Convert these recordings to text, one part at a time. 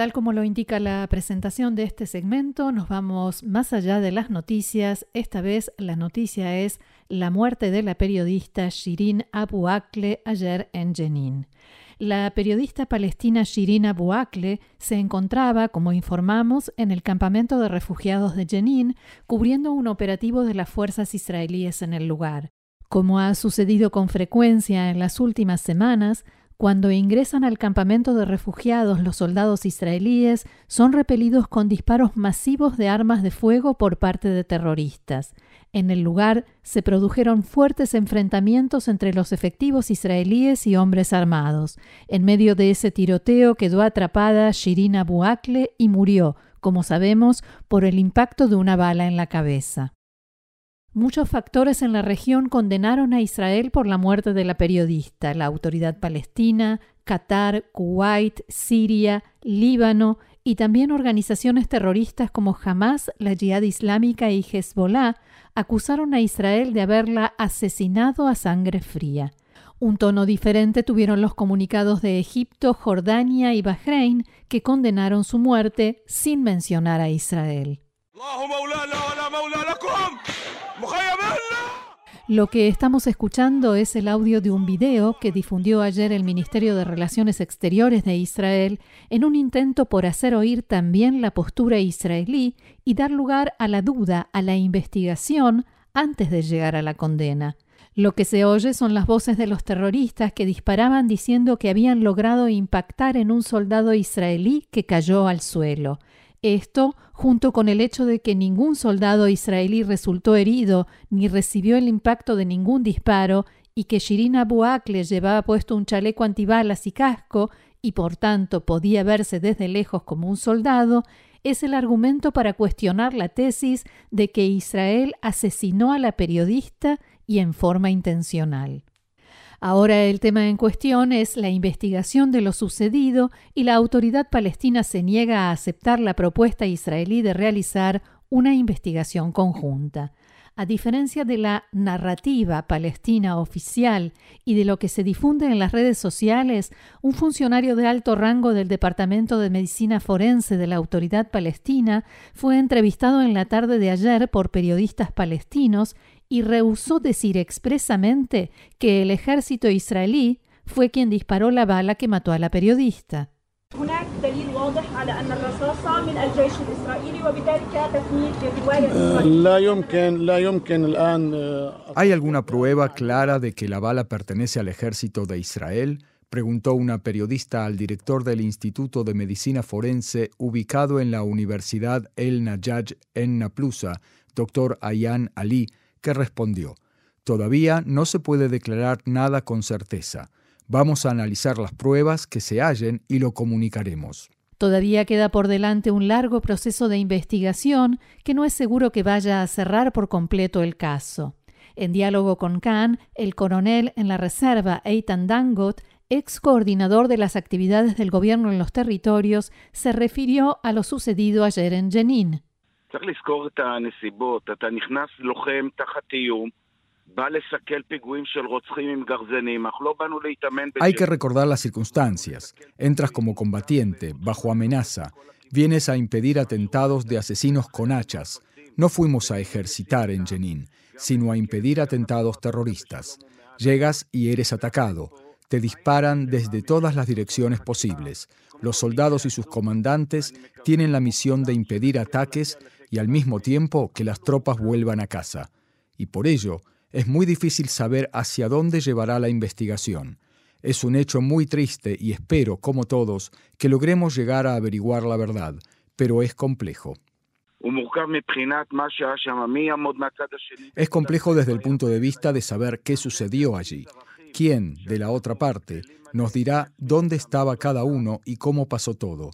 Tal como lo indica la presentación de este segmento, nos vamos más allá de las noticias. Esta vez la noticia es la muerte de la periodista Shirin Abu Akleh ayer en Jenin. La periodista palestina Shirin Abu Akleh se encontraba, como informamos, en el campamento de refugiados de Jenin, cubriendo un operativo de las fuerzas israelíes en el lugar. Como ha sucedido con frecuencia en las últimas semanas, cuando ingresan al campamento de refugiados, los soldados israelíes son repelidos con disparos masivos de armas de fuego por parte de terroristas. En el lugar se produjeron fuertes enfrentamientos entre los efectivos israelíes y hombres armados. En medio de ese tiroteo quedó atrapada Shirin Abu Akleh y murió, como sabemos, por el impacto de una bala en la cabeza. Muchos factores en la región condenaron a Israel por la muerte de la periodista, la autoridad palestina, Qatar, Kuwait, Siria, Líbano y también organizaciones terroristas como Hamas, la Jihad Islámica y Hezbollah acusaron a Israel de haberla asesinado a sangre fría. Un tono diferente tuvieron los comunicados de Egipto, Jordania y Bahrein, que condenaron su muerte sin mencionar a Israel. Lo que estamos escuchando es el audio de un video que difundió ayer el Ministerio de Relaciones Exteriores de Israel en un intento por hacer oír también la postura israelí y dar lugar a la duda, a la investigación, antes de llegar a la condena. Lo que se oye son las voces de los terroristas que disparaban diciendo que habían logrado impactar en un soldado israelí que cayó al suelo. Esto, junto con el hecho de que ningún soldado israelí resultó herido ni recibió el impacto de ningún disparo, y que Shirin Abu Akleh llevaba puesto un chaleco antibalas y casco, y por tanto podía verse desde lejos como un soldado, es el argumento para cuestionar la tesis de que Israel asesinó a la periodista y en forma intencional. Ahora el tema en cuestión es la investigación de lo sucedido y la autoridad palestina se niega a aceptar la propuesta israelí de realizar una investigación conjunta. A diferencia de la narrativa palestina oficial y de lo que se difunde en las redes sociales, un funcionario de alto rango del Departamento de Medicina Forense de la Autoridad Palestina fue entrevistado en la tarde de ayer por periodistas palestinos y rehusó decir expresamente que el ejército israelí fue quien disparó la bala que mató a la periodista. ¿Hay alguna prueba clara de que la bala pertenece al ejército de Israel? preguntó una periodista al director del Instituto de Medicina Forense ubicado en la Universidad El Najaj en Naplusa, doctor Ayan Ali, que respondió, Todavía no se puede declarar nada con certeza. Vamos a analizar las pruebas que se hallen y lo comunicaremos. Todavía queda por delante un largo proceso de investigación que no es seguro que vaya a cerrar por completo el caso. En diálogo con Khan, el coronel en la reserva Eitan Dangot, ex coordinador de las actividades del gobierno en los territorios, se refirió a lo sucedido ayer en Jenin. Hay que recordar las circunstancias. Entras como combatiente, bajo amenaza. Vienes a impedir atentados de asesinos con hachas. No fuimos a ejercitar en Jenin, sino a impedir atentados terroristas. Llegas y eres atacado. Te disparan desde todas las direcciones posibles. Los soldados y sus comandantes tienen la misión de impedir ataques y al mismo tiempo que las tropas vuelvan a casa. Y por ello es muy difícil saber hacia dónde llevará la investigación. Es un hecho muy triste y espero, como todos, que logremos llegar a averiguar la verdad, pero es complejo. Es complejo desde el punto de vista de saber qué sucedió allí. ¿Quién, de la otra parte, nos dirá dónde estaba cada uno y cómo pasó todo?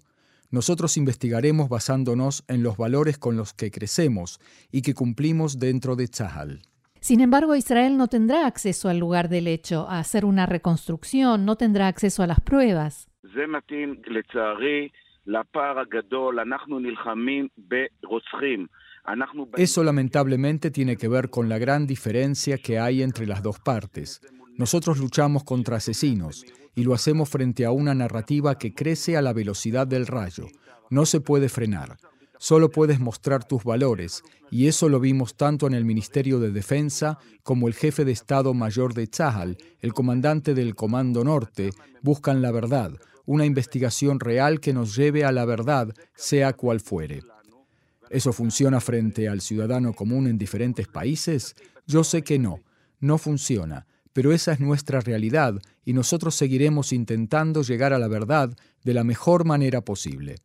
Nosotros investigaremos basándonos en los valores con los que crecemos y que cumplimos dentro de Tzahal. Sin embargo, Israel no tendrá acceso al lugar del hecho, a hacer una reconstrucción, no tendrá acceso a las pruebas. Eso lamentablemente tiene que ver con la gran diferencia que hay entre las dos partes. Nosotros luchamos contra asesinos y lo hacemos frente a una narrativa que crece a la velocidad del rayo. No se puede frenar. Solo puedes mostrar tus valores, y eso lo vimos tanto en el Ministerio de Defensa como el jefe de Estado Mayor de Tzahal, el comandante del Comando Norte, buscan la verdad, una investigación real que nos lleve a la verdad, sea cual fuere. ¿Eso funciona frente al ciudadano común en diferentes países? Yo sé que no, no funciona, pero esa es nuestra realidad y nosotros seguiremos intentando llegar a la verdad de la mejor manera posible.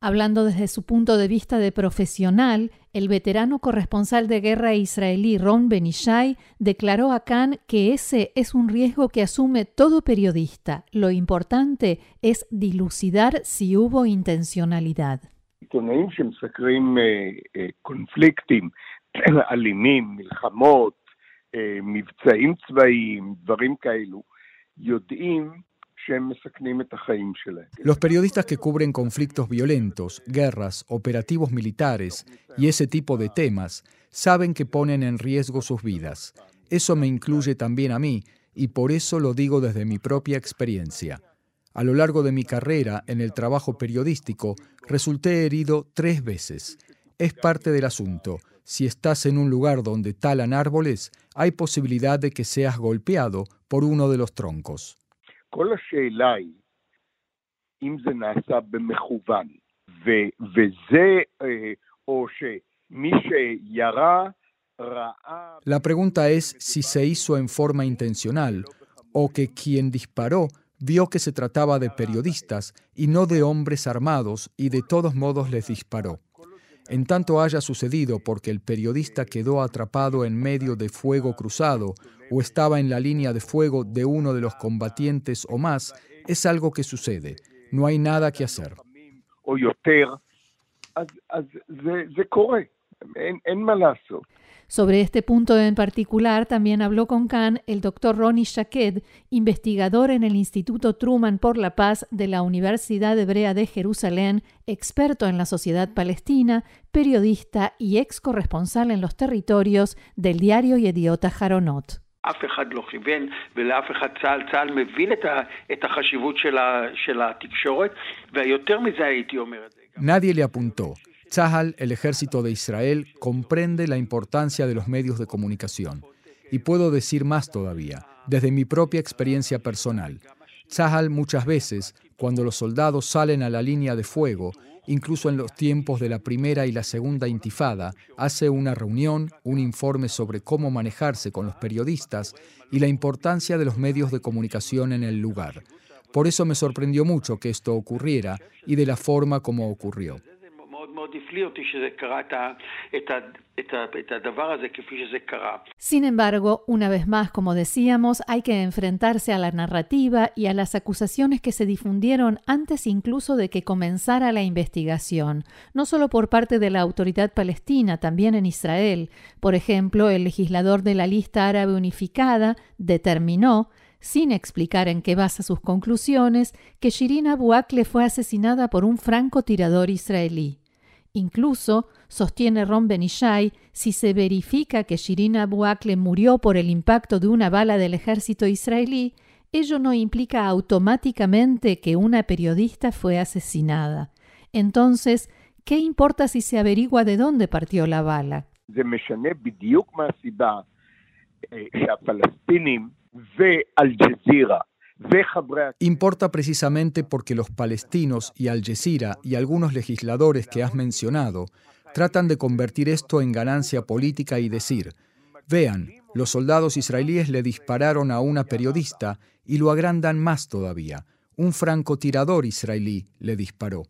Hablando desde su punto de vista de profesional, el veterano corresponsal de guerra israelí Ron Benishai declaró a Khan que ese es un riesgo que asume todo periodista. Lo importante es dilucidar si hubo intencionalidad. Los periodistas que cubren conflictos violentos, guerras, operativos militares y ese tipo de temas saben que ponen en riesgo sus vidas. Eso me incluye también a mí y por eso lo digo desde mi propia experiencia. A lo largo de mi carrera en el trabajo periodístico resulté herido tres veces. Es parte del asunto. Si estás en un lugar donde talan árboles, hay posibilidad de que seas golpeado por uno de los troncos. La pregunta es si se hizo en forma intencional o que quien disparó vio que se trataba de periodistas y no de hombres armados y de todos modos les disparó. En tanto haya sucedido porque el periodista quedó atrapado en medio de fuego cruzado o estaba en la línea de fuego de uno de los combatientes o más, es algo que sucede. No hay nada que hacer. Sobre este punto en particular también habló con Khan el doctor Ronnie Shaked, investigador en el Instituto Truman por la Paz de la Universidad Hebrea de Jerusalén, experto en la sociedad palestina, periodista y ex corresponsal en los territorios del diario Yediota Haronot. Nadie le apuntó. Tzahal, el ejército de Israel, comprende la importancia de los medios de comunicación. Y puedo decir más todavía, desde mi propia experiencia personal. Tzahal muchas veces, cuando los soldados salen a la línea de fuego, incluso en los tiempos de la primera y la segunda intifada, hace una reunión, un informe sobre cómo manejarse con los periodistas y la importancia de los medios de comunicación en el lugar. Por eso me sorprendió mucho que esto ocurriera y de la forma como ocurrió. Sin embargo, una vez más, como decíamos, hay que enfrentarse a la narrativa y a las acusaciones que se difundieron antes incluso de que comenzara la investigación, no solo por parte de la autoridad palestina, también en Israel. Por ejemplo, el legislador de la lista árabe unificada determinó sin explicar en qué basa sus conclusiones, que Shirin Abu Akleh fue asesinada por un francotirador israelí. Incluso, sostiene Ron Benishai, si se verifica que Shirin Abu Akleh murió por el impacto de una bala del ejército israelí, ello no implica automáticamente que una periodista fue asesinada. Entonces, ¿qué importa si se averigua de dónde partió la bala? Importa precisamente porque los palestinos y Al Jazeera y algunos legisladores que has mencionado tratan de convertir esto en ganancia política y decir, vean, los soldados israelíes le dispararon a una periodista y lo agrandan más todavía. Un francotirador israelí le disparó.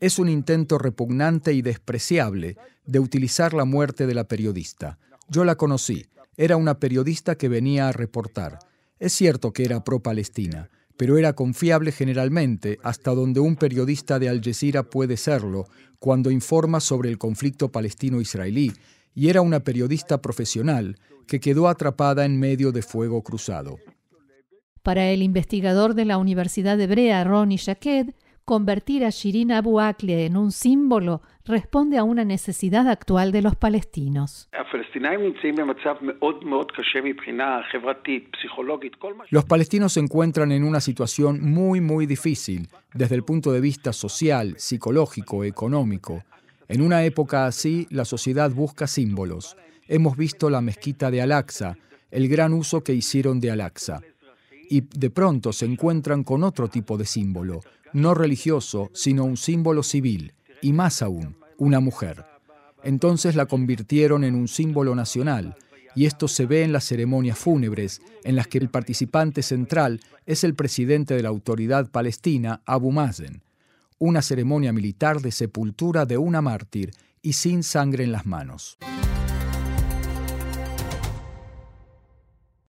Es un intento repugnante y despreciable de utilizar la muerte de la periodista. Yo la conocí. Era una periodista que venía a reportar. Es cierto que era pro-Palestina, pero era confiable generalmente hasta donde un periodista de Al Jazeera puede serlo cuando informa sobre el conflicto palestino-israelí, y era una periodista profesional que quedó atrapada en medio de fuego cruzado. Para el investigador de la Universidad Hebrea, Ronnie Shaked, convertir a Shirin Abu Akleh en un símbolo responde a una necesidad actual de los palestinos. Los palestinos se encuentran en una situación muy, muy difícil desde el punto de vista social, psicológico, económico. En una época así, la sociedad busca símbolos. Hemos visto la mezquita de Al-Aqsa, el gran uso que hicieron de Al-Aqsa. Y de pronto se encuentran con otro tipo de símbolo, no religioso, sino un símbolo civil, y más aún, una mujer. Entonces la convirtieron en un símbolo nacional, y esto se ve en las ceremonias fúnebres, en las que el participante central es el presidente de la autoridad palestina, Abu Mazen, una ceremonia militar de sepultura de una mártir y sin sangre en las manos.